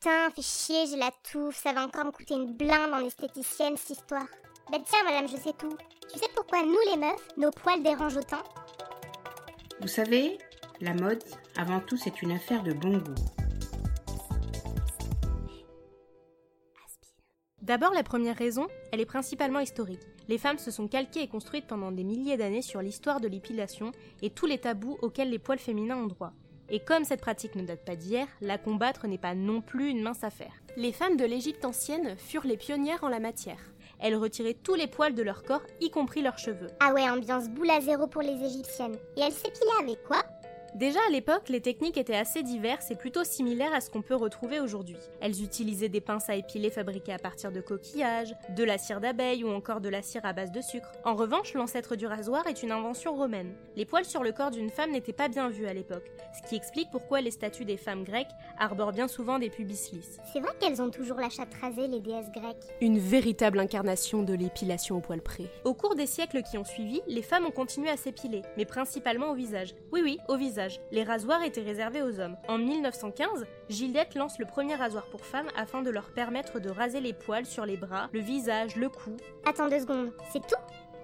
Putain, fais chier, j'ai la touffe, ça va encore me coûter une blinde en esthéticienne cette histoire. Ben tiens madame, je sais tout. Tu sais pourquoi nous les meufs, nos poils dérangent autant? Vous savez, la mode, avant tout, c'est une affaire de bon goût. D'abord, la première raison, elle est principalement historique. Les femmes se sont calquées et construites pendant des milliers d'années sur l'histoire de l'épilation et tous les tabous auxquels les poils féminins ont droit. Et comme cette pratique ne date pas d'hier, la combattre n'est pas non plus une mince affaire. Les femmes de l'Égypte ancienne furent les pionnières en la matière. Elles retiraient tous les poils de leur corps, y compris leurs cheveux. Ah ouais, ambiance boule à zéro pour les égyptiennes. Et elles s'épilaient avec quoi? Déjà à l'époque, les techniques étaient assez diverses et plutôt similaires à ce qu'on peut retrouver aujourd'hui. Elles utilisaient des pinces à épiler fabriquées à partir de coquillages, de la cire d'abeille ou encore de la cire à base de sucre. En revanche, l'ancêtre du rasoir est une invention romaine. Les poils sur le corps d'une femme n'étaient pas bien vus à l'époque, ce qui explique pourquoi les statues des femmes grecques arborent bien souvent des pubis lisses. C'est vrai qu'elles ont toujours la chatte rasée, les déesses grecques. Une véritable incarnation de l'épilation au poil près. Au cours des siècles qui ont suivi, les femmes ont continué à s'épiler, mais principalement au visage. Oui oui, au visage les rasoirs étaient réservés aux hommes. En 1915, Gillette lance le premier rasoir pour femmes afin de leur permettre de raser les poils sur les bras, le visage, le cou. Attends deux secondes, c'est tout?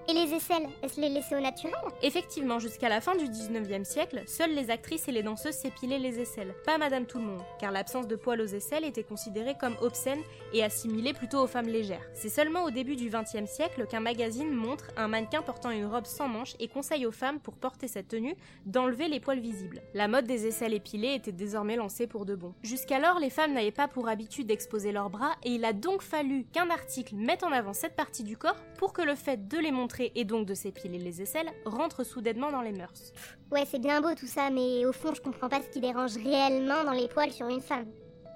Et les aisselles, est-ce les laisser au naturel? Effectivement, jusqu'à la fin du 19e siècle, seules les actrices et les danseuses s'épilaient les aisselles, pas Madame Tout le Monde, car l'absence de poils aux aisselles était considérée comme obscène et assimilée plutôt aux femmes légères. C'est seulement au début du 20e siècle qu'un magazine montre un mannequin portant une robe sans manches et conseille aux femmes, pour porter cette tenue, d'enlever les poils visibles. La mode des aisselles épilées était désormais lancée pour de bon. Jusqu'alors, les femmes n'avaient pas pour habitude d'exposer leurs bras et il a donc fallu qu'un article mette en avant cette partie du corps pour que le fait de les montrer et donc de s'épiler les aisselles rentre soudainement dans les mœurs. Ouais, c'est bien beau tout ça, mais au fond, je comprends pas ce qui dérange réellement dans les poils sur une femme.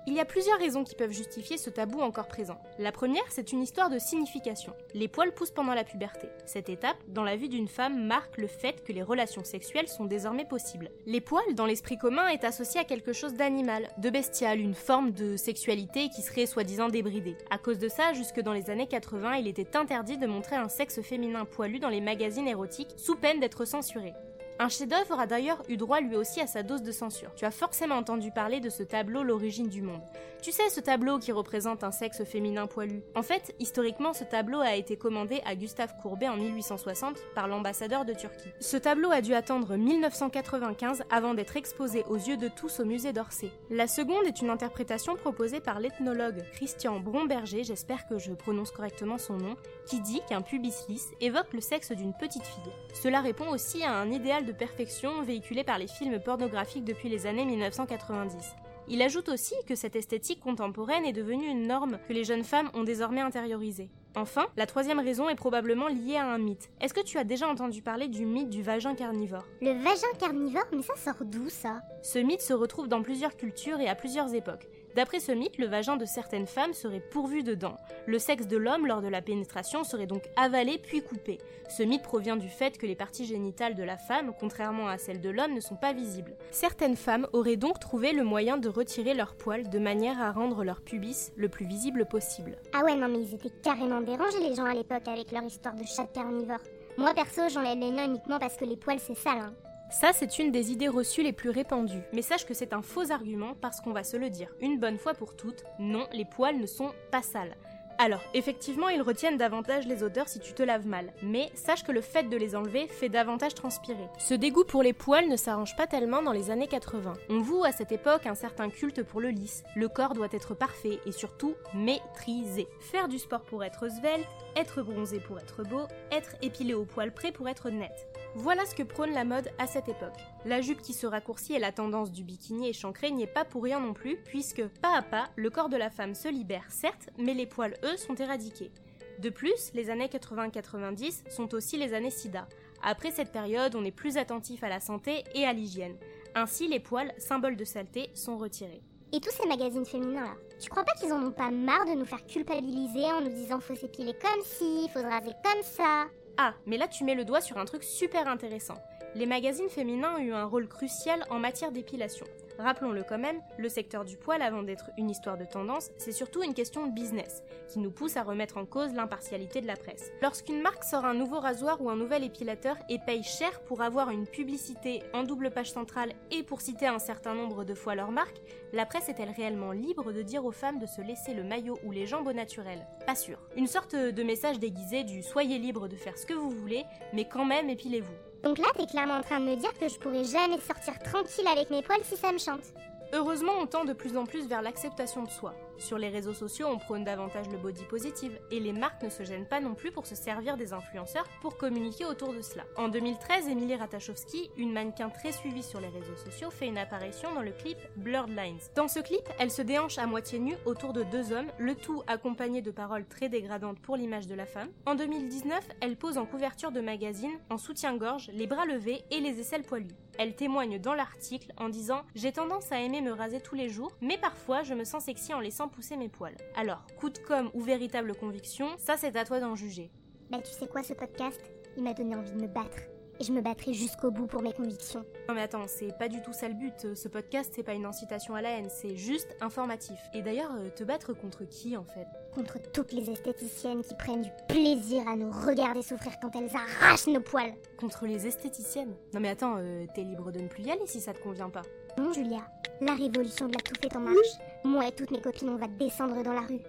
Il y a plusieurs raisons qui peuvent justifier ce tabou encore présent. La première, c'est une histoire de signification. Les poils poussent pendant la puberté. Cette étape, dans la vie d'une femme, marque le fait que les relations sexuelles sont désormais possibles. Les poils, dans l'esprit commun, est associé à quelque chose d'animal, de bestial, une forme de sexualité qui serait soi-disant débridée. À cause de ça, jusque dans les années 80, il était interdit de montrer un sexe féminin poilu dans les magazines érotiques, sous peine d'être censuré. Un chef-d'œuvre a d'ailleurs eu droit lui aussi à sa dose de censure. Tu as forcément entendu parler de ce tableau L'origine du monde. Tu sais, ce tableau qui représente un sexe féminin poilu. En fait, historiquement, ce tableau a été commandé à Gustave Courbet en 1860 par l'ambassadeur de Turquie. Ce tableau a dû attendre 1995 avant d'être exposé aux yeux de tous au musée d'Orsay. La seconde est une interprétation proposée par l'ethnologue Christian Bromberger, j'espère que je prononce correctement son nom, qui dit qu'un pubis lisse évoque le sexe d'une petite fille. Cela répond aussi à un idéal de perfection véhiculé par les films pornographiques depuis les années 1990. Il ajoute aussi que cette esthétique contemporaine est devenue une norme que les jeunes femmes ont désormais intériorisée. Enfin, la troisième raison est probablement liée à un mythe. Est-ce que tu as déjà entendu parler du mythe du vagin carnivore? Le vagin carnivore Mais ça sort d'où ça? Ce mythe se retrouve dans plusieurs cultures et à plusieurs époques. D'après ce mythe, le vagin de certaines femmes serait pourvu de dents. Le sexe de l'homme lors de la pénétration serait donc avalé puis coupé. Ce mythe provient du fait que les parties génitales de la femme, contrairement à celles de l'homme, ne sont pas visibles. Certaines femmes auraient donc trouvé le moyen de retirer leurs poils de manière à rendre leur pubis le plus visible possible. Ah ouais, non mais ils étaient carrément dérangés les gens à l'époque avec leur histoire de chat carnivore. Moi perso, j'enlève les nains uniquement parce que les poils c'est sale. Hein. Ça, c'est une des idées reçues les plus répandues. Mais sache que c'est un faux argument parce qu'on va se le dire une bonne fois pour toutes, non, les poils ne sont pas sales. Alors, effectivement, ils retiennent davantage les odeurs si tu te laves mal, mais sache que le fait de les enlever fait davantage transpirer. Ce dégoût pour les poils ne s'arrange pas tellement dans les années 80. On voue à cette époque un certain culte pour le lisse. Le corps doit être parfait et surtout maîtrisé. Faire du sport pour être svelte, être bronzé pour être beau, être épilé au poil près pour être net. Voilà ce que prône la mode à cette époque. La jupe qui se raccourcit et la tendance du bikini échancré n'y est pas pour rien non plus, puisque pas à pas, le corps de la femme se libère, certes, mais les poils, eux, sont éradiqués. De plus, les années 80-90 sont aussi les années sida. Après cette période, on est plus attentif à la santé et à l'hygiène. Ainsi, les poils, symboles de saleté, sont retirés. Et tous ces magazines féminins là, tu crois pas qu'ils en ont pas marre de nous faire culpabiliser en nous disant faut s'épiler comme ci, faut se raser comme ça? Ah, mais là tu mets le doigt sur un truc super intéressant. Les magazines féminins ont eu un rôle crucial en matière d'épilation. Rappelons-le quand même, le secteur du poil, avant d'être une histoire de tendance, c'est surtout une question de business, qui nous pousse à remettre en cause l'impartialité de la presse. Lorsqu'une marque sort un nouveau rasoir ou un nouvel épilateur et paye cher pour avoir une publicité en double page centrale et pour citer un certain nombre de fois leur marque, la presse est-elle réellement libre de dire aux femmes de se laisser le maillot ou les jambes au naturel? Pas sûr. Une sorte de message déguisé du soyez libre de faire ce que vous voulez, mais quand même épilez-vous. Donc là, t'es clairement en train de me dire que je pourrais jamais sortir tranquille avec mes poils si ça me chante. Heureusement, on tend de plus en plus vers l'acceptation de soi. Sur les réseaux sociaux, on prône davantage le body positive, et les marques ne se gênent pas non plus pour se servir des influenceurs pour communiquer autour de cela. En 2013, Emily Ratajkowski, une mannequin très suivie sur les réseaux sociaux, fait une apparition dans le clip Blurred Lines. Dans ce clip, elle se déhanche à moitié nue autour de deux hommes, le tout accompagné de paroles très dégradantes pour l'image de la femme. En 2019, elle pose en couverture de magazine, en soutien-gorge, les bras levés et les aisselles poilues. Elle témoigne dans l'article en disant J'ai tendance à aimer me raser tous les jours, mais parfois je me sens sexy en laissant pousser mes poils. Alors, coup de com' ou véritable conviction, ça c'est à toi d'en juger. Bah tu sais quoi ce podcast Il m'a donné envie de me battre. Et je me battrai jusqu'au bout pour mes convictions. Non mais attends, c'est pas du tout ça le but. Ce podcast, c'est pas une incitation à la haine, c'est juste informatif. Et d'ailleurs, euh, te battre contre qui en fait? Contre toutes les esthéticiennes qui prennent du plaisir à nous regarder souffrir quand elles arrachent nos poils. Contre les esthéticiennes? Non mais attends, euh, t'es libre de ne plus y aller si ça te convient pas. Non Julia, la révolution de la touffe est en marche. Moi et toutes mes copines, on va descendre dans la rue.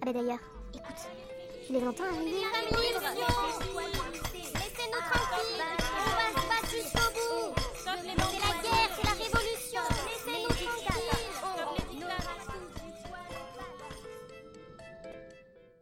Ah bah d'ailleurs, écoute, tu les entends arriver